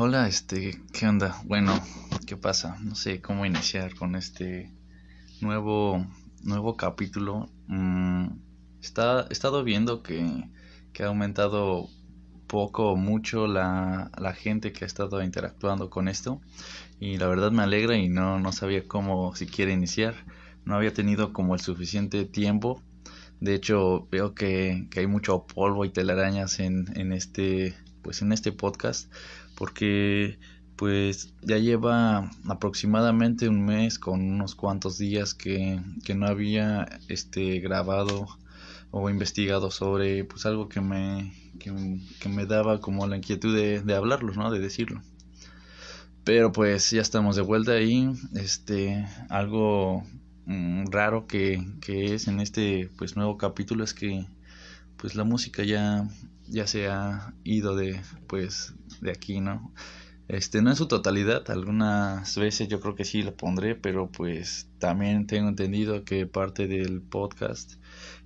hola, este, ¿qué onda? Bueno, ¿qué pasa? No sé cómo iniciar con este nuevo, nuevo capítulo. Mm, está, he estado viendo que, que, ha aumentado poco o mucho la, la, gente que ha estado interactuando con esto y la verdad me alegra y no, no sabía cómo siquiera iniciar. No había tenido como el suficiente tiempo. De hecho, veo que, que hay mucho polvo y telarañas en, en este pues en este podcast porque pues ya lleva aproximadamente un mes con unos cuantos días que, que no había este grabado o investigado sobre pues algo que me, que, me daba como la inquietud de, de hablarlo, ¿no? De decirlo. Pero pues ya estamos de vuelta ahí. Este, algo mm, raro que, que es en este pues nuevo capítulo es que pues la música ya ya se ha ido de pues de aquí no este no en su totalidad algunas veces yo creo que sí lo pondré pero pues también tengo entendido que parte del podcast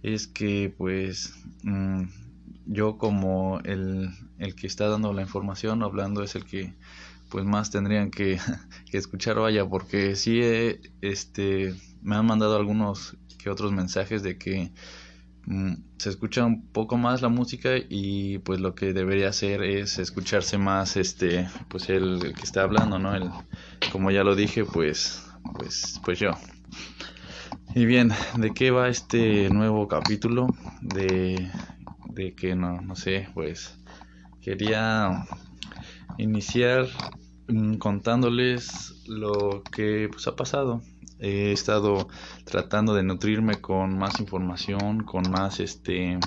es que pues mm, yo como el, el que está dando la información hablando es el que pues más tendrían que, escuchar vaya porque sí este me han mandado algunos que otros mensajes de que se escucha un poco más la música y pues lo que debería hacer es escucharse más este pues el, que está hablando no el como ya lo dije pues pues pues yo. Y bien de qué va este nuevo capítulo de de que no no sé pues quería iniciar mm, contándoles lo que pues ha pasado he estado tratando de nutrirme con más información, con más este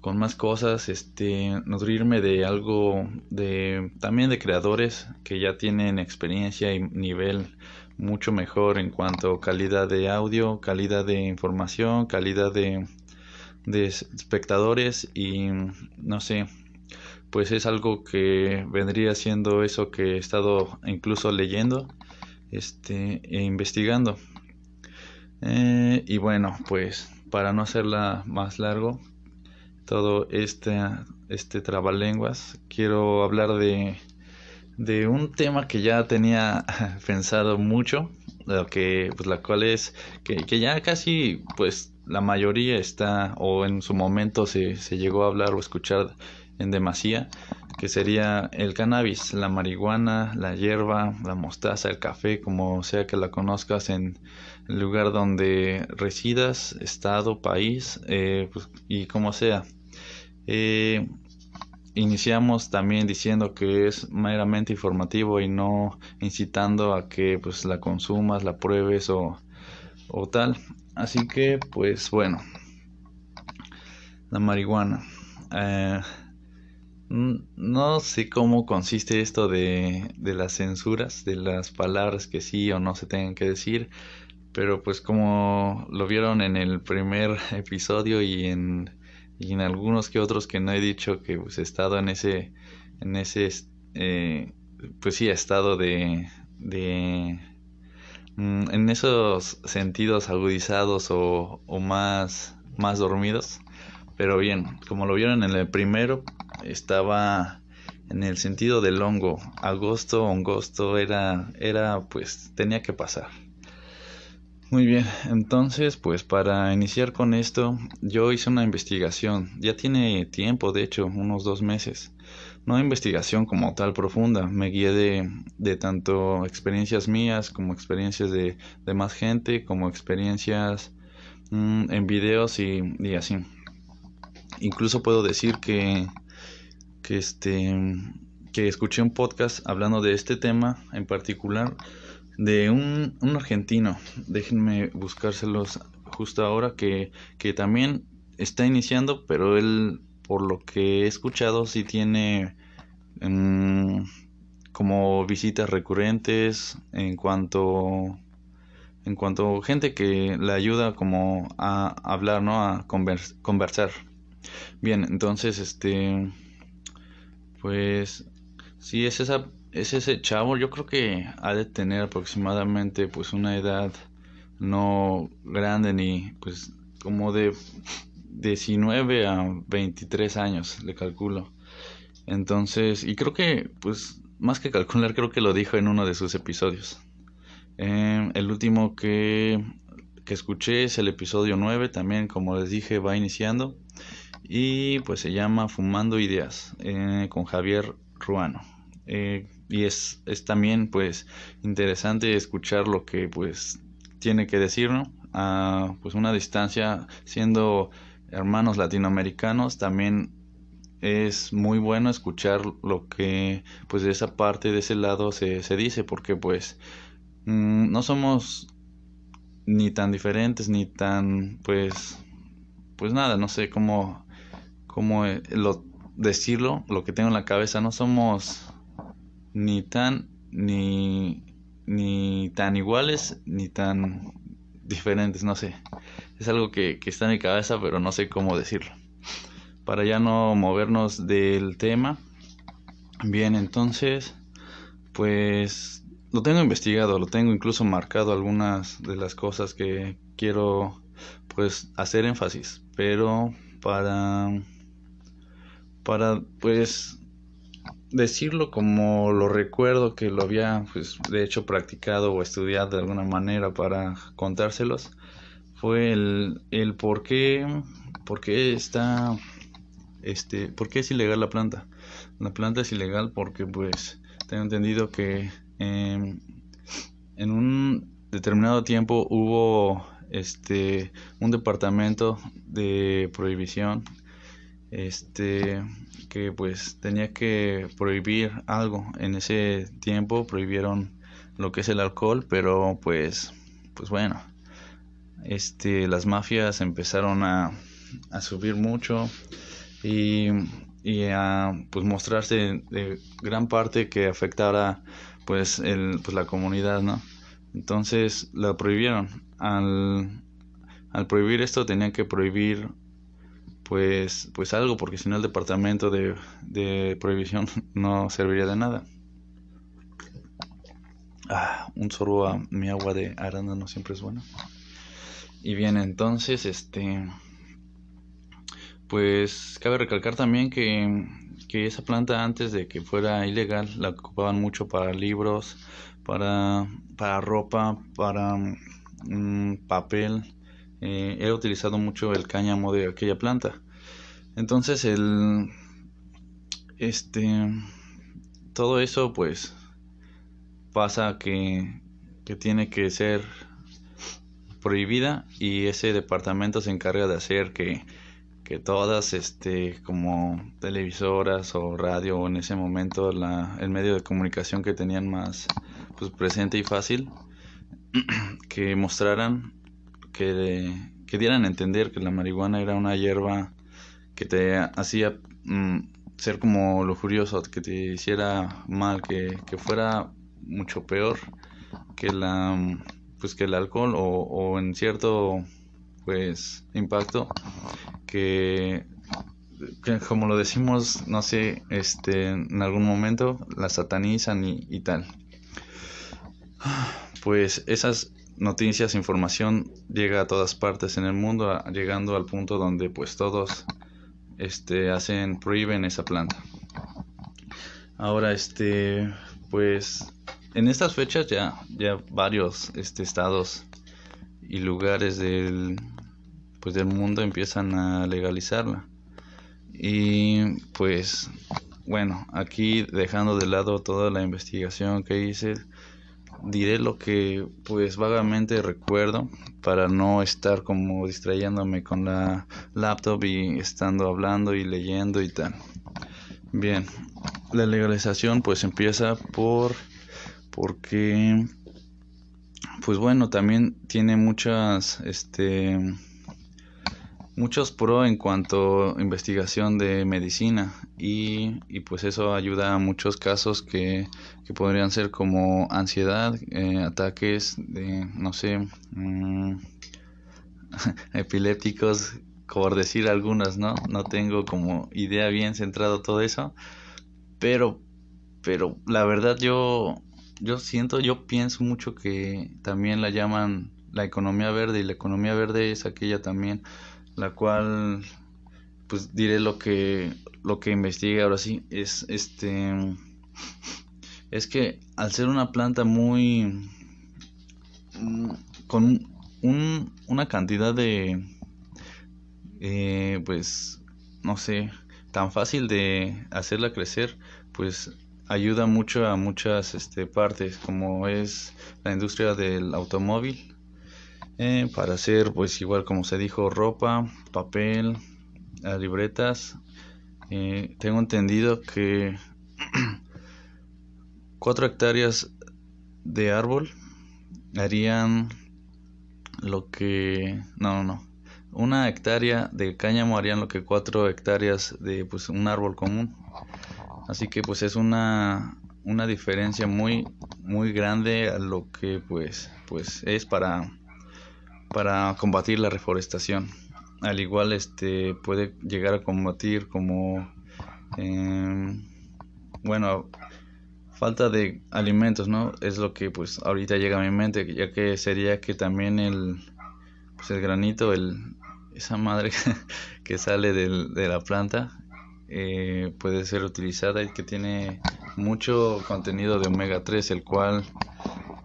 con más cosas, este nutrirme de algo de también de creadores que ya tienen experiencia y nivel mucho mejor en cuanto a calidad de audio, calidad de información, calidad de de espectadores y no sé, pues es algo que vendría siendo eso que he estado incluso leyendo este, e investigando. Eh, y bueno, pues para no hacerla más largo, todo este, este trabalenguas, quiero hablar de, de un tema que ya tenía pensado mucho, lo que, pues la cual es que, que, ya casi, pues la mayoría está, o en su momento se, se llegó a hablar o escuchar en demasía, que sería el cannabis, la marihuana, la hierba, la mostaza, el café, como sea que la conozcas en el lugar donde residas, estado, país eh, pues, y como sea. Eh, iniciamos también diciendo que es meramente informativo y no incitando a que pues la consumas, la pruebes o, o tal. Así que pues bueno, la marihuana. Eh, no sé cómo consiste esto de, de las censuras, de las palabras que sí o no se tengan que decir, pero pues como lo vieron en el primer episodio y en, en algunos que otros que no he dicho que pues he estado en ese, en ese, eh, pues sí, estado de, de, mm, en esos sentidos agudizados o, o más, más dormidos. Pero bien, como lo vieron en el primero, estaba en el sentido del hongo. Agosto, angosto, era, era, pues, tenía que pasar. Muy bien, entonces, pues para iniciar con esto, yo hice una investigación. Ya tiene tiempo, de hecho, unos dos meses. No investigación como tal profunda, me guié de, de tanto experiencias mías como experiencias de, de más gente, como experiencias mm, en videos y, y así. Incluso puedo decir que que este que escuché un podcast hablando de este tema en particular de un, un argentino. Déjenme buscárselos justo ahora que, que también está iniciando pero él por lo que he escuchado sí tiene mm, como visitas recurrentes en cuanto en cuanto gente que le ayuda como a hablar no a conversar. Bien entonces este pues sí, es, esa, es ese chavo, yo creo que ha de tener aproximadamente pues una edad no grande ni pues como de 19 a 23 años, le calculo. Entonces, y creo que, pues, más que calcular, creo que lo dijo en uno de sus episodios. Eh, el último que, que escuché es el episodio 9, también como les dije va iniciando. Y pues se llama Fumando Ideas eh, con Javier Ruano. Eh, y es, es también pues interesante escuchar lo que pues tiene que decir, ¿no? A pues una distancia siendo hermanos latinoamericanos también es muy bueno escuchar lo que pues de esa parte de ese lado se, se dice porque pues mm, no somos ni tan diferentes ni tan pues pues nada no sé cómo cómo eh, lo decirlo lo que tengo en la cabeza no somos ni tan ni ni tan iguales ni tan diferentes no sé. Es algo que, que está en mi cabeza pero no sé cómo decirlo. Para ya no movernos del tema. Bien entonces pues lo tengo investigado, lo tengo incluso marcado algunas de las cosas que quiero pues hacer énfasis, pero para para pues decirlo como lo recuerdo que lo había pues de hecho practicado o estudiado de alguna manera para contárselos fue el, el por qué por qué está este por qué es ilegal la planta. La planta es ilegal porque pues tengo entendido que Em, en un determinado tiempo hubo este un departamento de prohibición este que pues tenía que prohibir algo en ese tiempo prohibieron lo que es el alcohol pero pues pues bueno este las mafias empezaron a, a subir mucho y, y a pues mostrarse de gran parte que afectara pues, el, pues la comunidad, ¿no? Entonces la prohibieron. Al, al prohibir esto tenían que prohibir pues, pues algo, porque si no el departamento de, de prohibición no serviría de nada. Ah, un sorbo a mi agua de arándano siempre es bueno. Y bien, entonces, este, pues cabe recalcar también que que esa planta antes de que fuera ilegal la ocupaban mucho para libros, para, para ropa, para mm, papel. Eh, era utilizado mucho el cáñamo de aquella planta. Entonces el este todo eso pues pasa que, que tiene que ser prohibida y ese departamento se encarga de hacer que que todas este como televisoras o radio en ese momento la, el medio de comunicación que tenían más pues presente y fácil que mostraran que, que dieran a entender que la marihuana era una hierba que te hacía mm, ser como lujurioso que te hiciera mal que, que fuera mucho peor que la pues que el alcohol o, o en cierto pues impacto que, como lo decimos, no sé, este, en algún momento la satanizan y, tal. Pues esas noticias, información llega a todas partes en el mundo, llegando al punto donde pues todos este hacen prohíben esa planta. Ahora este pues en estas fechas ya ya varios este estados y lugares del pues del mundo empiezan a legalizarla. Y pues bueno, aquí dejando de lado toda la investigación que hice, diré lo que pues vagamente recuerdo para no estar como distrayéndome con la laptop y estando hablando y leyendo y tal. Bien, la legalización pues empieza por porque pues bueno, también tiene muchas este muchos pro en cuanto a investigación de medicina y, y, pues eso ayuda a muchos casos que, que podrían ser como ansiedad, eh, ataques de, no sé, mm, epilépticos, por decir algunas, ¿no? No tengo como idea bien centrado todo eso, pero, pero la verdad yo, yo siento, yo pienso mucho que también la llaman la economía verde y la economía verde es aquella también la cual pues diré lo que lo que investigué ahora sí es este es que al ser una planta muy mm, con un, una cantidad de eh, pues no sé tan fácil de hacerla crecer pues ayuda mucho a muchas este, partes como es la industria del automóvil eh, para hacer pues igual como se dijo ropa papel libretas. Eh, tengo entendido que cuatro hectáreas de árbol harían lo que no no no una hectárea de cáñamo harían lo que cuatro hectáreas de pues un árbol común. Así que pues es una una diferencia muy muy grande a lo que pues pues es para para combatir la reforestación. Al igual este puede llegar a combatir como eh, bueno falta de alimentos no es lo que pues ahorita llega a mi mente ya que sería que también el pues el granito el esa madre que sale del, de la planta eh, puede ser utilizada y que tiene mucho contenido de omega 3 el cual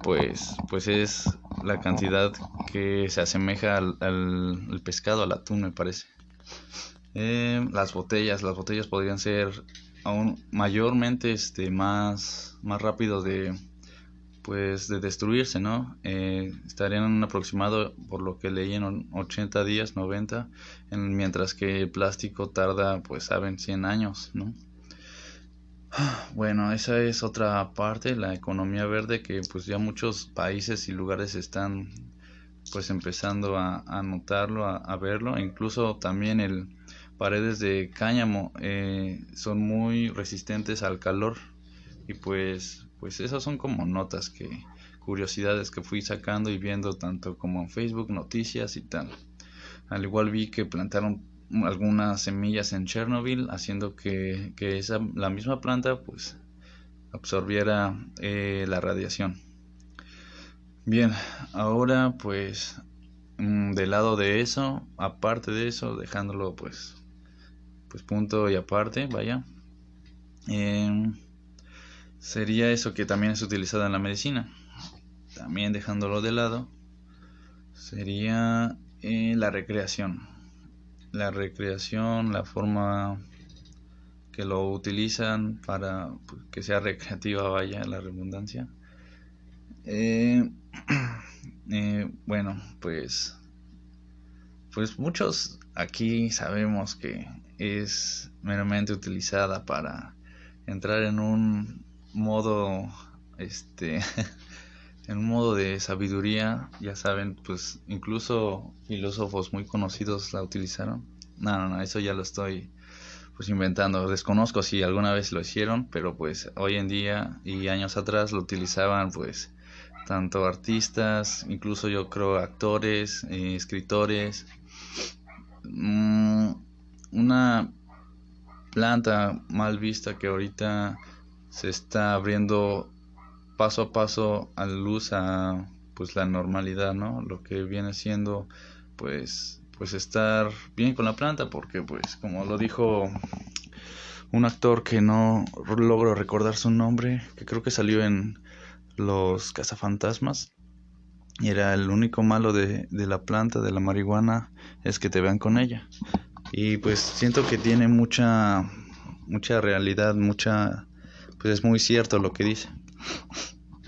pues pues es la cantidad que se asemeja al, al, pescado, al atún me parece. Eh, las botellas, las botellas podrían ser aún mayormente este más más rápido de pues de destruirse, ¿no? Eh, estarían en un aproximado, por lo que leí, en 80 días, 90, en, mientras que el plástico tarda, pues saben, 100 años, ¿no? Bueno, esa es otra parte, la economía verde, que pues ya muchos países y lugares están pues empezando a, notarlo, a, verlo, incluso también el paredes de cáñamo eh, son muy resistentes al calor y pues pues esas son como notas que curiosidades que fui sacando y viendo tanto como en Facebook noticias y tal. Al igual vi que plantaron algunas semillas en Chernobyl haciendo que, esa, la misma planta pues absorbiera eh, la radiación. Bien ahora pues mm, del lado de eso aparte de eso dejándolo pues pues punto y aparte vaya em, sería eso que también es utilizado en la medicina. También dejándolo de lado sería eh, la recreación la recreación, la forma que lo utilizan para pues, que sea recreativa, vaya la redundancia. Eh, eh, bueno, pues, pues muchos aquí sabemos que es meramente utilizada para entrar en un modo, este, en un modo de sabiduría, ya saben, pues incluso filósofos muy conocidos la utilizaron. No, no, no, eso ya lo estoy pues inventando. Desconozco si alguna vez lo hicieron, pero pues hoy en día y años atrás lo utilizaban pues tanto artistas, incluso yo creo actores, eh, escritores. Mm, una planta mal vista que ahorita se está abriendo paso a paso a luz a pues la normalidad, ¿no? Lo que viene siendo pues pues estar bien con la planta porque pues como lo dijo un actor que no logro recordar su nombre, que creo que salió en Los cazafantasmas. Y era el único malo de, de la planta, de la marihuana, es que te vean con ella. Y pues siento que tiene mucha, mucha realidad, mucha, pues es muy cierto lo que dice.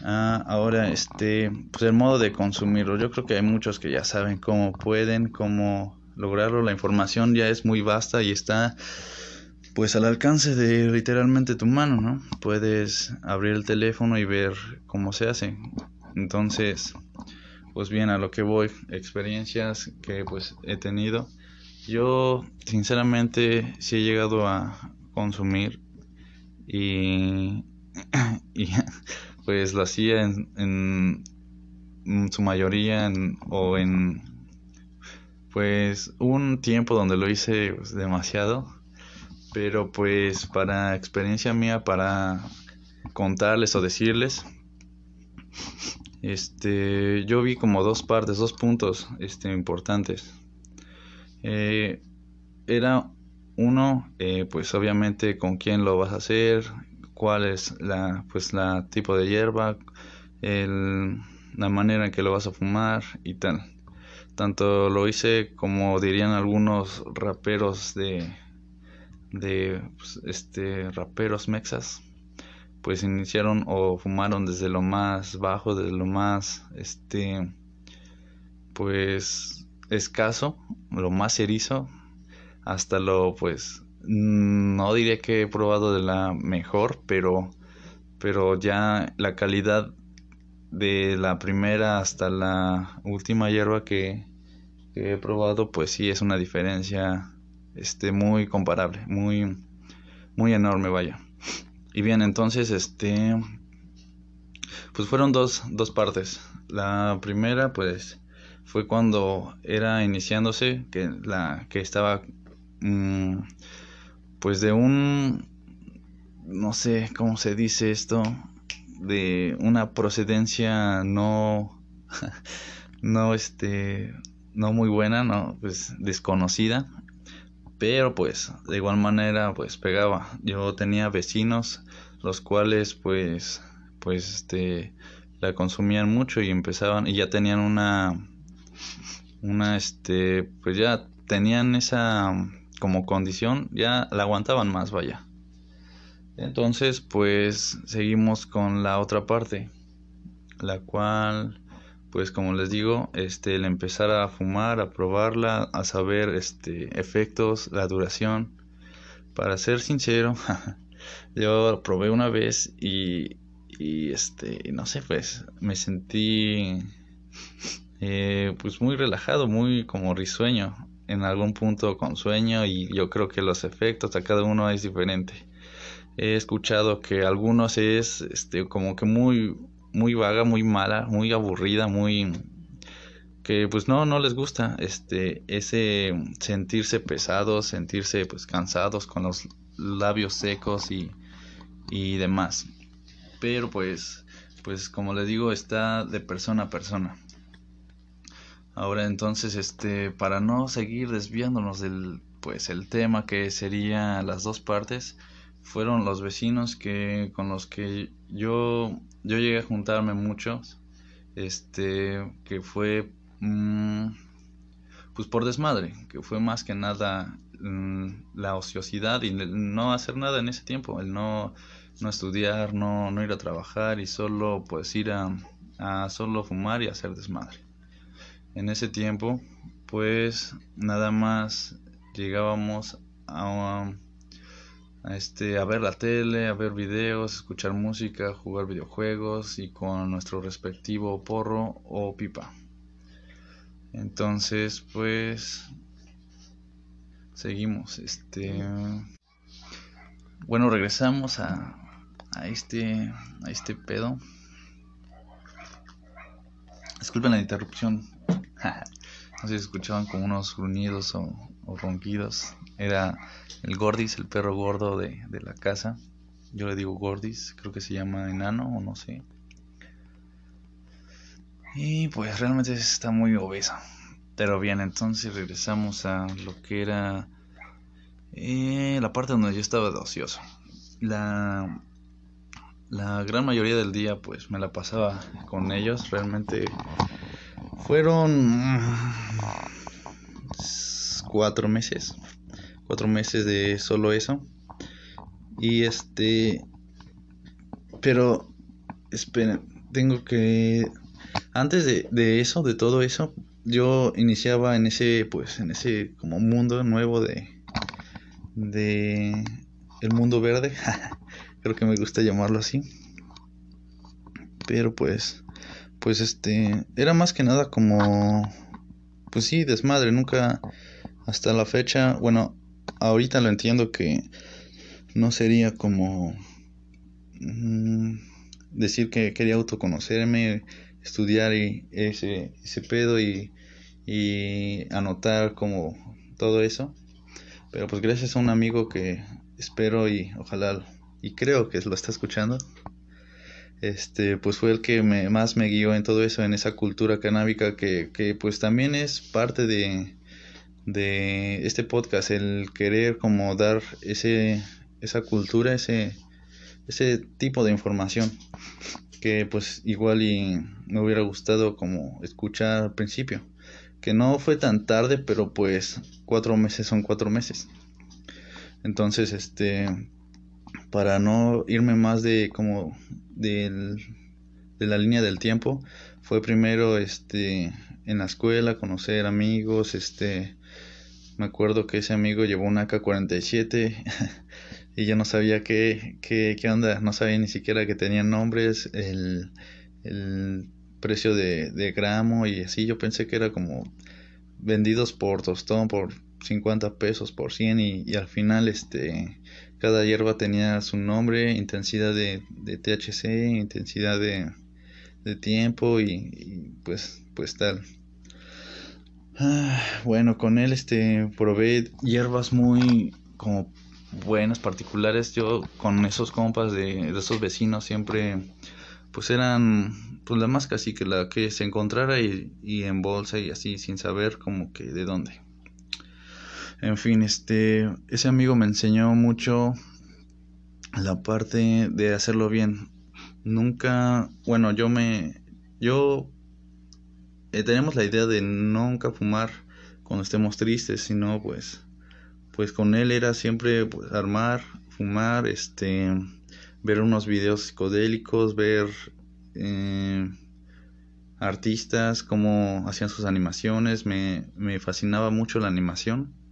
Ah, ahora, este, pues el modo de consumirlo. Yo creo que hay muchos que ya saben cómo pueden, cómo lograrlo. La información ya es muy vasta y está, pues, al alcance de literalmente tu mano, ¿no? Puedes abrir el teléfono y ver cómo se hace. Entonces, pues bien, a lo que voy, experiencias que pues he tenido. Yo, sinceramente, sí he llegado a consumir y, y pues lo hacía en, en su mayoría o en pues un tiempo donde lo hice pues, demasiado. Pero pues para experiencia mía para contarles o decirles este yo vi como dos partes dos puntos este importantes. Eh, era uno, eh, pues obviamente con quién lo vas a hacer, cuál es la, pues la tipo de hierba, el, la manera en que lo vas a fumar y tal. Tanto lo hice como dirían algunos raperos de, de pues, este raperos mexas, pues iniciaron o fumaron desde lo más bajo, desde lo más este pues escaso, lo más erizo, hasta lo pues no diría que he probado de la mejor, pero pero ya la calidad de la primera hasta la última hierba que, he probado, pues sí es una diferencia este muy comparable, muy muy enorme, vaya. Y bien, entonces este pues fueron dos, dos partes. La primera pues fue cuando era iniciándose que la que estaba mm, pues de un no sé cómo se dice esto de una procedencia no no este no muy buena no pues desconocida. Pero pues de igual manera pues pegaba. Yo tenía vecinos los cuales pues pues este la consumían mucho y empezaban y ya tenían una una este pues ya tenían esa como condición ya la aguantaban más vaya entonces, pues seguimos con la otra parte, la cual, pues como les digo, este, el empezar a fumar, a probarla, a saber, este, efectos, la duración. Para ser sincero, yo probé una vez y, este, no sé, pues me sentí, eh, pues muy relajado, muy como risueño, en algún punto con sueño y yo creo que los efectos a cada uno es diferente he escuchado que algunos es este como que muy muy vaga, muy mala, muy aburrida, muy que pues no no les gusta este ese sentirse pesados, sentirse pues cansados con los labios secos y y demás. Pero pues pues como les digo está de persona a persona. Ahora entonces este para no seguir desviándonos del pues el tema que sería las dos partes, fueron los vecinos que con los que yo yo llegué a juntarme muchos este que fue mm, pues por desmadre que fue más que nada mm, la ociosidad y no hacer nada en ese tiempo el no no estudiar no no ir a trabajar y solo pues ir a, a solo fumar y hacer desmadre en ese tiempo pues nada más llegábamos a a, este, a ver la tele, a ver videos, escuchar música, jugar videojuegos y con nuestro respectivo porro o pipa. Entonces, pues seguimos. Este bueno, regresamos a, a este a este pedo. Disculpen la interrupción. no si escuchaban como unos gruñidos o, ronquidos. Era el Gordis, el perro gordo de, de la casa. Yo le digo Gordis, creo que se llama enano o no sé. Y pues realmente está muy obesa. Pero bien, entonces regresamos a lo que era eh, la parte donde yo estaba ocioso. La, la gran mayoría del día pues me la pasaba con ellos. Realmente fueron cuatro meses cuatro meses de solo eso. Y este, pero, esperen, tengo que, antes de, de eso, de todo eso, yo iniciaba en ese, pues, en ese como mundo nuevo de, de, el mundo verde, creo que me gusta llamarlo así. Pero pues, pues este, era más que nada como, pues sí, desmadre, nunca, hasta la fecha, bueno, ahorita lo entiendo que no sería como mm, decir que quería autoconocerme, estudiar y ese, ese pedo y, y anotar como todo eso. Pero pues gracias a un amigo que espero y ojalá y creo que lo está escuchando. Este, pues fue el que me, más me guió en todo eso, en esa cultura canábica que, que pues también es parte de, de este podcast, el querer como dar ese, esa cultura, ese, ese tipo de información que pues igual y me hubiera gustado como escuchar al principio. Que no fue tan tarde pero pues cuatro meses son cuatro meses. Entonces este para no irme más de como de la línea del tiempo fue primero este en la escuela conocer amigos este me acuerdo que ese amigo llevó una AK-47 y yo no sabía qué, qué, qué, onda, no sabía ni siquiera que tenían nombres, el, el precio de, de, gramo y así, yo pensé que era como vendidos por tostón por 50 pesos por 100 y, y al final este cada hierba tenía su nombre, intensidad de, de THC, intensidad de, de tiempo y, pues pues tal. Ah, bueno, con él este probé hierbas muy como buenas, particulares. Yo con esos compas de, esos vecinos siempre, pues eran, pues la más casi que la que se encontrara y, y en bolsa y así, sin saber como que de dónde. En fin, este, ese amigo me enseñó mucho la parte de hacerlo bien. Nunca, bueno, yo me, yo eh, tenemos la idea de nunca fumar cuando estemos tristes, sino pues pues con él era siempre pues, armar, fumar, este, ver unos videos psicodélicos, ver eh, artistas, cómo hacían sus animaciones, me, me, fascinaba mucho la animación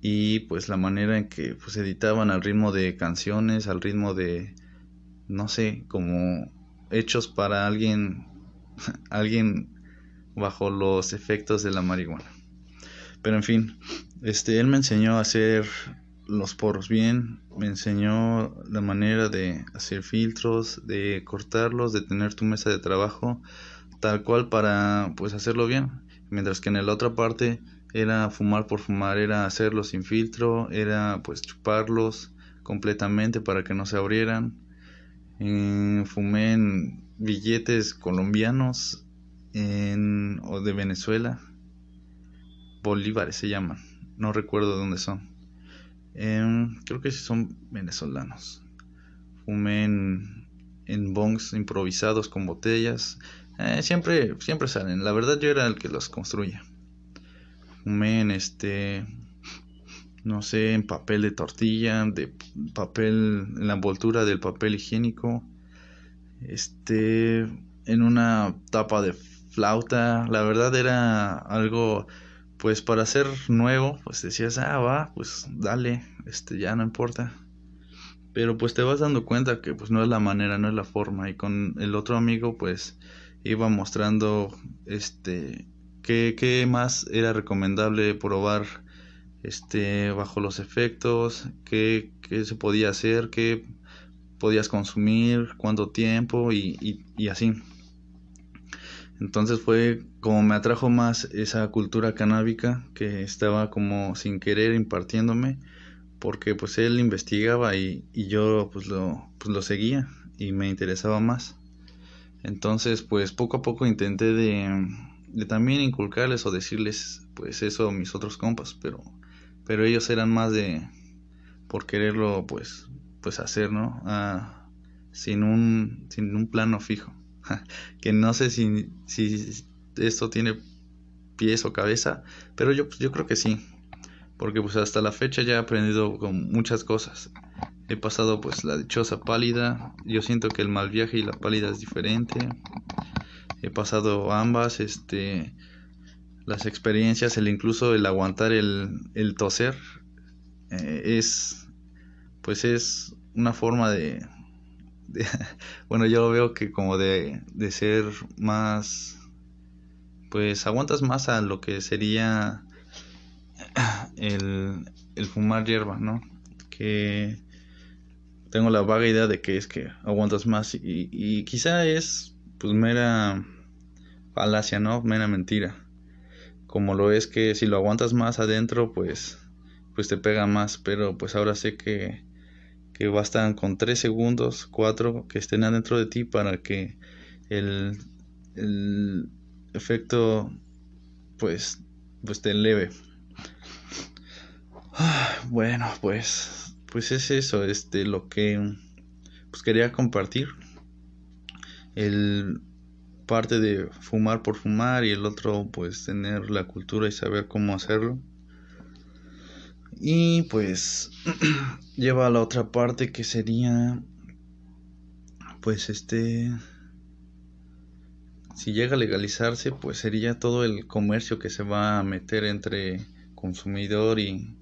y pues la manera en que pues editaban al ritmo de canciones, al ritmo de, no sé, como hechos para alguien, alguien bajo los efectos de la marihuana. Pero en fin, este, él me enseñó a hacer los poros bien, me enseñó la manera de hacer filtros, de cortarlos, de tener tu mesa de trabajo tal cual para pues hacerlo bien. Mientras que en la otra parte era fumar por fumar, era hacerlo sin filtro, era pues chuparlos completamente para que no se abrieran. Eh, fumé en billetes colombianos en, o de Venezuela bolívares se llaman. No recuerdo dónde son. Em, creo que sí son venezolanos. Fumé en, en bongs improvisados con botellas. Eh, siempre, siempre salen. La verdad yo era el que los construía. Fumé en este, no sé, en papel de tortilla, de papel, en la envoltura del papel higiénico. Este, en una tapa de flauta. La verdad era algo pues para ser nuevo, pues decías, ah, va, pues dale, este, ya no importa. Pero pues te vas dando cuenta que pues no es la manera, no es la forma. Y con el otro amigo pues iba mostrando este qué, qué más era recomendable probar este bajo los efectos, qué, qué se podía hacer, qué podías consumir, cuánto tiempo y, y, y así. Entonces fue como me atrajo más esa cultura canábica que estaba como sin querer impartiéndome porque pues él investigaba y, y yo pues lo, pues lo seguía y me interesaba más. Entonces pues poco a poco intenté de, de también inculcarles o decirles pues eso a mis otros compas, pero, pero ellos eran más de por quererlo pues, pues hacer, ¿no? Ah, sin, un, sin un plano fijo. que no sé si, si esto tiene pies o cabeza, pero yo, yo creo que sí, porque pues hasta la fecha ya he aprendido con muchas cosas. He pasado pues la dichosa pálida, yo siento que el mal viaje y la pálida es diferente. He pasado ambas, este, las experiencias, el incluso el aguantar el, el toser, eh, es, pues es una forma de, bueno, yo lo veo que como de, de ser más, pues aguantas más a lo que sería el, el fumar hierba, ¿no? Que tengo la vaga idea de que es que aguantas más y, y quizá es pues mera falacia, ¿no? Mera mentira. Como lo es que si lo aguantas más adentro, pues pues te pega más, pero pues ahora sé que que bastan con 3 segundos, 4 que estén adentro de ti para que el, el efecto pues, pues te eleve. Ah, bueno, pues, pues es eso, este, lo que pues quería compartir. El parte de fumar por fumar y el otro pues tener la cultura y saber cómo hacerlo. Y pues lleva a la otra parte que sería pues este si llega a legalizarse pues sería todo el comercio que se va a meter entre consumidor y,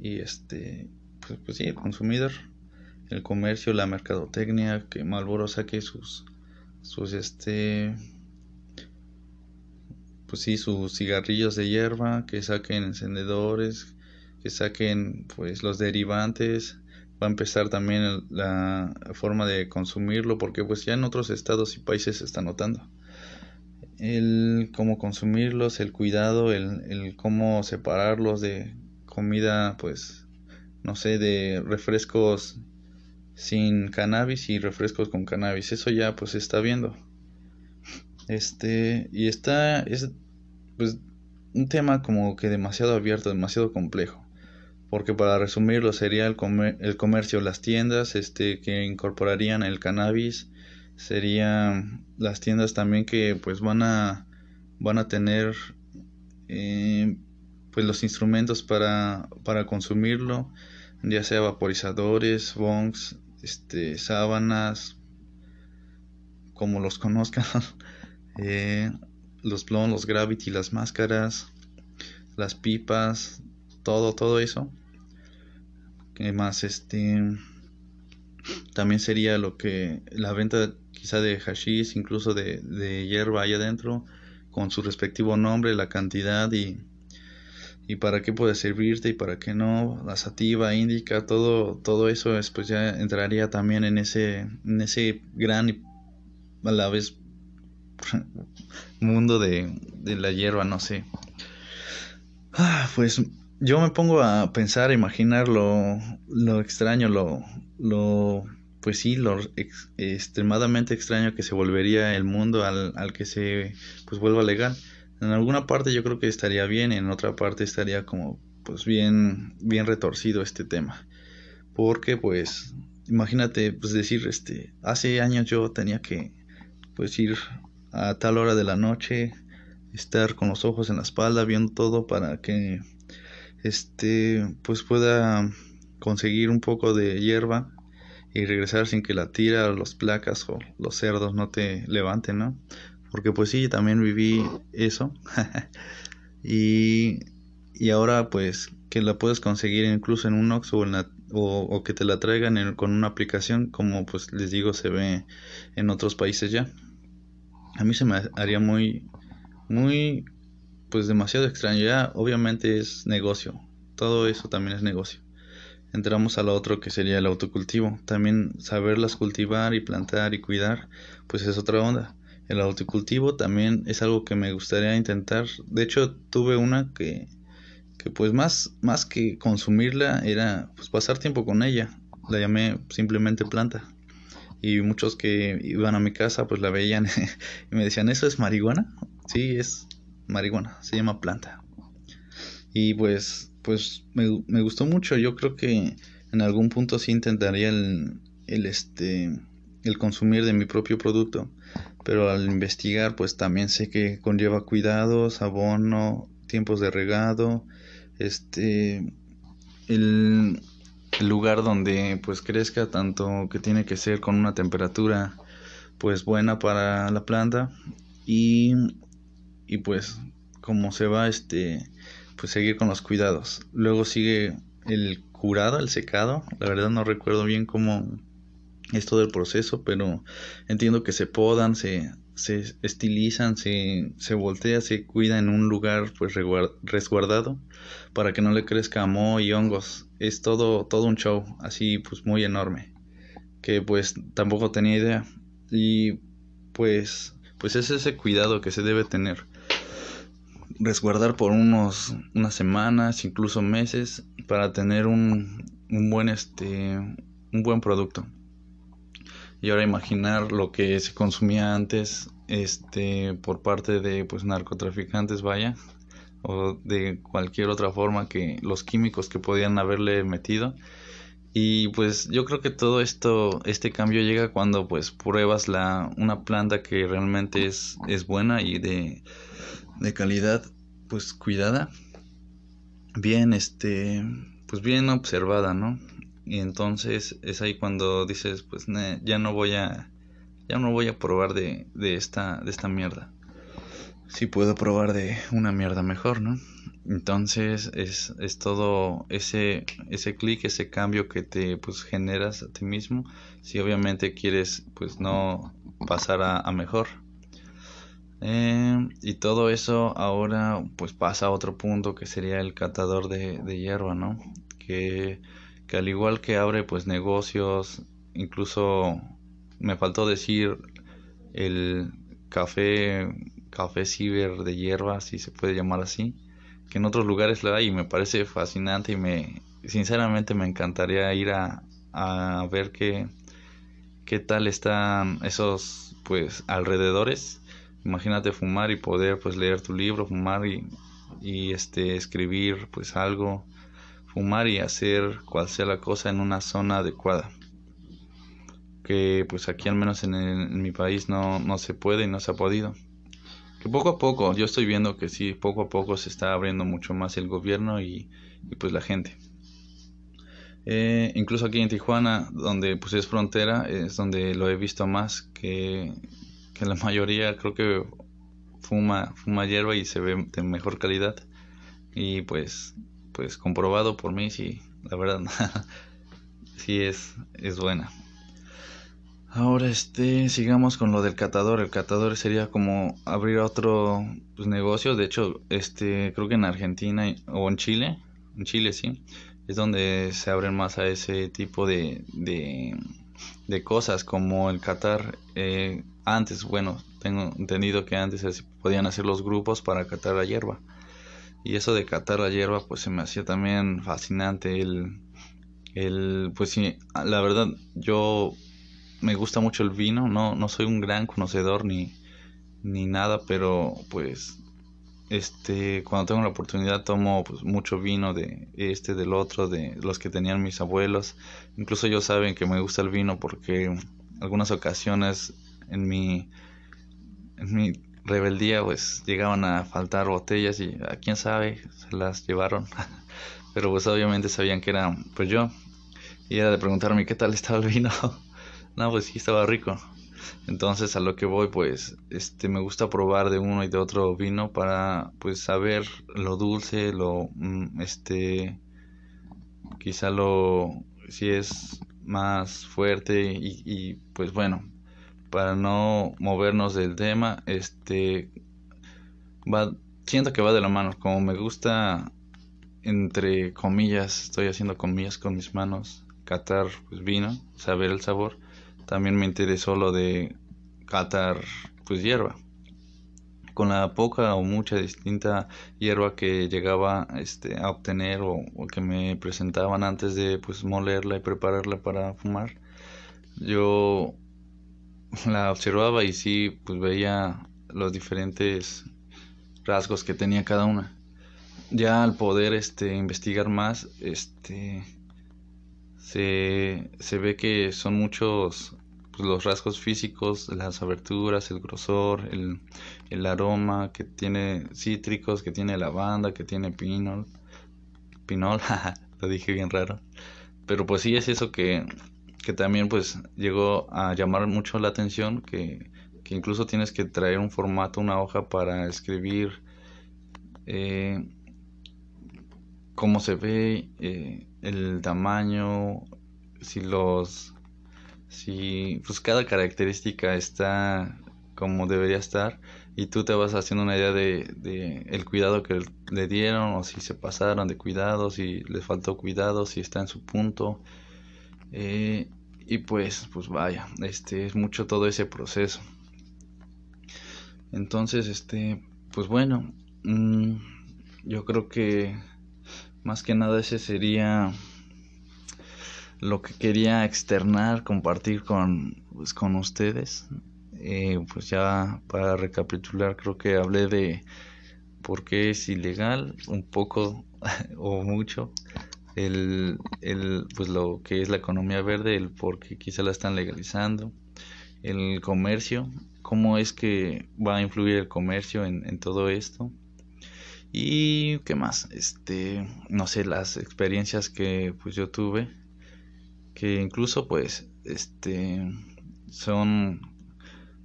y este pues, pues sí el consumidor el comercio la mercadotecnia que Malboro saque sus sus este pues sí sus cigarrillos de hierba que saquen encendedores que saquen pues los derivantes. Va a empezar también la forma de consumirlo porque pues ya en otros estados y países se está notando. El cómo consumirlos el cuidado el, el cómo separarlos de comida pues no sé de refrescos sin cannabis y refrescos con cannabis. Eso ya pues se está viendo. Este y está es pues un tema como que demasiado abierto demasiado complejo. Porque para resumirlo sería el, el comercio, las tiendas este, que incorporarían el cannabis, serían las tiendas también que pues van a, van a tener eh, pues los instrumentos para, para consumirlo, ya sea vaporizadores, bongs, este, sábanas, como los conozcan, eh, los blondes, los gravity, las máscaras, las pipas, todo, todo eso. Más este también sería lo que la venta quizá de hashish incluso de, de hierba ahí adentro con su respectivo nombre la cantidad y, y para qué puede servirte y para qué no la sativa indica todo todo eso es, pues ya entraría también en ese en ese gran y a la vez mundo de, de la hierba no sé. Ah, pues yo me pongo a pensar, a imaginar lo, lo extraño, lo, lo, pues sí, lo extremadamente extraño que se volvería el mundo al, al que se pues vuelva legal. En alguna parte yo creo que estaría bien, en otra parte estaría como pues bien, bien retorcido este tema. Porque pues, imagínate, pues decir, este, hace años yo tenía que pues ir a tal hora de la noche, estar con los ojos en la espalda, viendo todo para que este pues pueda conseguir un poco de hierba y regresar sin que la tira los placas o los cerdos no te levanten, ¿no? Porque pues sí, también viví eso. y, y ahora pues que la puedes conseguir incluso en un Ox o, o, que te la traigan con una aplicación como pues les digo se ve en otros países ya. A mí se me haría muy, muy pues demasiado extraño. Ya obviamente es negocio. Todo eso también es negocio. Entramos a lo otro que sería el autocultivo. También saberlas cultivar y plantar y cuidar, pues es otra onda. El autocultivo también es algo que me gustaría intentar. De hecho, tuve una que, que pues más, más que consumirla era pues pasar tiempo con ella. La llamé simplemente planta. Y muchos que iban a mi casa pues la veían y me decían, ¿eso es marihuana? Sí, es marihuana, se llama planta. Y pues, pues me, me gustó mucho, yo creo que en algún punto sí intentaría el, el, este, el consumir de mi propio producto, pero al investigar pues también sé que conlleva cuidados, abono, tiempos de regado, este, el, lugar donde pues crezca tanto que tiene que ser con una temperatura pues buena para la planta y y pues como se va este pues seguir con los cuidados. Luego sigue el curado el secado. La verdad no recuerdo bien cómo es todo el proceso pero entiendo que se podan se, se estilizan se, se voltea se cuida en un lugar pues resguardado para que no le crezca moho y hongos. Es todo todo un show así pues muy enorme que pues tampoco tenía idea. Y pues pues es ese cuidado que se debe tener. Resguardar por unos unas semanas, incluso meses para tener un, un buen este un buen producto. Y ahora imaginar lo que se consumía antes este por parte de pues narcotraficantes, vaya, o de cualquier otra forma que los químicos que podían haberle metido. Y pues yo creo que todo esto, este cambio llega cuando pues pruebas la, una planta que realmente es, es buena y de, de calidad pues cuidada, bien este, pues bien observada, ¿no? Y entonces es ahí cuando dices pues ya no voy a, ya no voy a probar de, de esta, de esta mierda. Si puedo probar de una mierda mejor, ¿no? Entonces es, es todo ese, ese clic, ese cambio que te pues generas a ti mismo. Si obviamente quieres pues no pasar a, mejor. Eh, y todo eso ahora pues pasa a otro punto que sería el catador de, de hierba, ¿no? Que, que al igual que abre pues negocios, incluso me faltó decir el café, café ciber de hierba, si se puede llamar así que en otros lugares lo hay y me parece fascinante y me sinceramente me encantaría ir a, a ver qué, qué tal están esos pues alrededores. Imagínate fumar y poder pues leer tu libro fumar y, y este escribir pues algo fumar y hacer cual sea la cosa en una zona adecuada que pues aquí al menos en, mi país no, no se puede y no se ha podido que poco a poco, yo estoy viendo que sí, poco a poco se está abriendo mucho más el gobierno y, pues la gente. Eh, incluso aquí en Tijuana, donde pues es frontera, es donde lo he visto más que, que la mayoría creo que fuma, fuma hierba y se ve de mejor calidad. Y pues, pues comprobado por mí, sí, la verdad, sí es, es buena. Ahora este, sigamos con lo del catador. El catador sería como abrir otro pues, negocio. De hecho, este, creo que en Argentina o en Chile, en Chile sí, es donde se abren más a ese tipo de, de, cosas como el catar. Eh, antes, bueno, tengo entendido que antes podían hacer los grupos para catar la hierba. Y eso de catar la hierba, pues se me hacía también fascinante. El, el, pues sí, la verdad, yo me gusta mucho el vino, no, no soy un gran conocedor ni, ni nada, pero pues este cuando tengo la oportunidad tomo pues, mucho vino de este del otro de los que tenían mis abuelos incluso ellos saben que me gusta el vino porque algunas ocasiones en mi en mi rebeldía pues llegaban a faltar botellas y a quién sabe se las llevaron. Pero pues obviamente sabían que era pues yo. Y era de preguntarme qué tal estaba el vino no, pues sí, estaba rico. Entonces a lo que voy, pues, este, me gusta probar de uno y de otro vino para, pues, saber lo dulce, lo, mm, este, quizá lo, si es más fuerte y, pues bueno, para no movernos del tema, este, va, siento que va de la mano, como me gusta, entre comillas, estoy haciendo comillas con mis manos, catar, pues, vino, saber el sabor. También me interesó lo de catar pues hierba. Con la poca o mucha distinta hierba que llegaba este, a obtener o, que me presentaban antes de pues molerla y prepararla para fumar yo la observaba y sí pues veía los diferentes rasgos que tenía cada una ya al poder este investigar más este se, se ve que son muchos pues, los rasgos físicos, las aberturas, el grosor, el, el aroma que tiene cítricos, que tiene lavanda, que tiene pinol. Pinol, lo dije bien raro. Pero pues sí es eso que, que también pues llegó a llamar mucho la atención, que, que incluso tienes que traer un formato, una hoja para escribir eh, cómo se ve, eh, el tamaño, si los si pues cada característica está como debería estar y tú te vas haciendo una idea de, el cuidado que le dieron o si se pasaron de cuidado, si les faltó cuidado, si está en su punto eh, y pues pues vaya, este es mucho todo ese proceso. Entonces este pues bueno, mm, yo creo que más que nada ese sería lo que quería externar, compartir con, pues, con ustedes. Eh, pues ya para recapitular, creo que hablé de, porque es ilegal un poco o mucho el, el, pues lo que es la economía verde, el por qué quizá la están legalizando, el comercio, cómo es que va a influir el comercio en, en todo esto. Y qué más este no sé las experiencias que pues yo tuve que incluso pues este son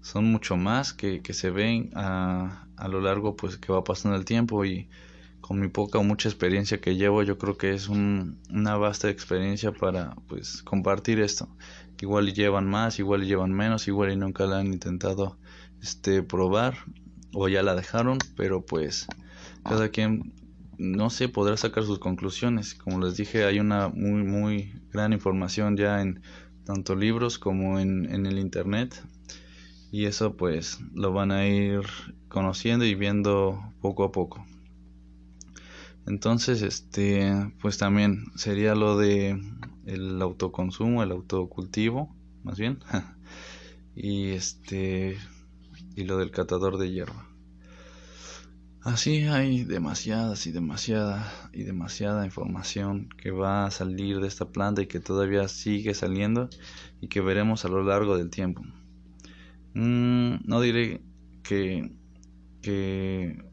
son mucho más que, que se ven a, a, lo largo pues que va pasando el tiempo y con mi poca o mucha experiencia que llevo yo creo que es un, una vasta experiencia para pues compartir esto igual llevan más igual llevan menos igual y nunca la han intentado este probar o ya la dejaron pero pues cada quien, no sé, podrá sacar sus conclusiones. Como les dije, hay una muy, muy gran información ya en tanto libros como en, en el internet. Y eso pues lo van a ir conociendo y viendo poco a poco. Entonces, este, pues también sería lo de el autoconsumo, el autocultivo, más bien. y este y lo del catador de hierba. Así hay demasiadas y demasiada y demasiada información que va a salir de esta planta y que todavía sigue saliendo y que veremos a lo largo del tiempo. Mm, no diré que, que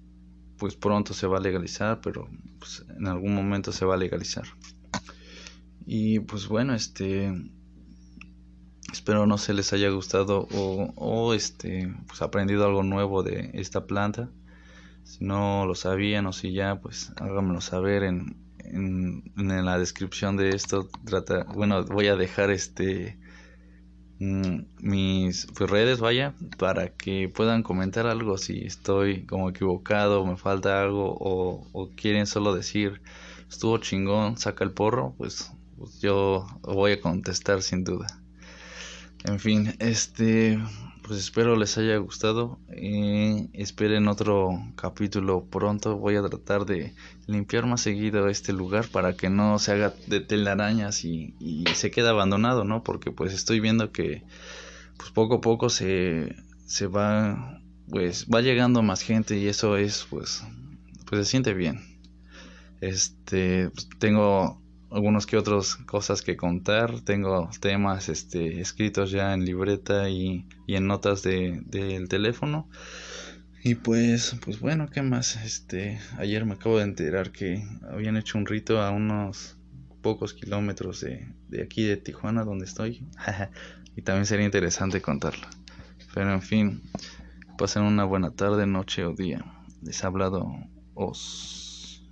pues pronto se va a legalizar, pero pues, en algún momento se va a legalizar. Y pues bueno, este espero no se les haya gustado o, o este pues aprendido algo nuevo de esta planta si no lo sabían o si ya, pues háganmelo saber en, en, en la descripción de esto. Trata, bueno, voy a dejar este mm, pues, redes, vaya, para que puedan comentar algo si estoy como equivocado, me falta algo o, quieren solo decir estuvo chingón, saca el porro, pues, pues yo voy a contestar sin duda. En fin, este pues espero les haya gustado. y esperen otro capítulo pronto. Voy a tratar de limpiar más seguido este lugar para que no se haga de telarañas y se quede abandonado, ¿no? Porque pues estoy viendo que pues poco a poco se, se va pues va llegando más gente y eso es pues pues se siente bien. Este pues, tengo algunos que otros cosas que contar. Tengo temas este, escritos ya en libreta y, y en notas de, del teléfono. Y pues, pues bueno, ¿qué más? Este, ayer me acabo de enterar que habían hecho un rito a unos pocos kilómetros de, de aquí de Tijuana, donde estoy. y también sería interesante contarlo. Pero en fin, pasen una buena tarde, noche o día. Les ha hablado Os.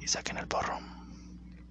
Y saquen el porro.